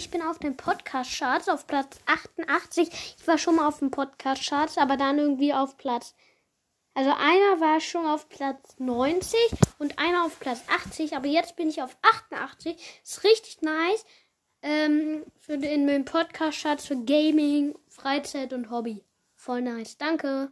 ich bin auf den Podcast-Charts auf Platz 88. Ich war schon mal auf den Podcast-Charts, aber dann irgendwie auf Platz. Also einer war schon auf Platz 90 und einer auf Platz 80, aber jetzt bin ich auf 88. Ist richtig nice. Ähm, für den, den Podcast-Charts für Gaming, Freizeit und Hobby. Voll nice. Danke.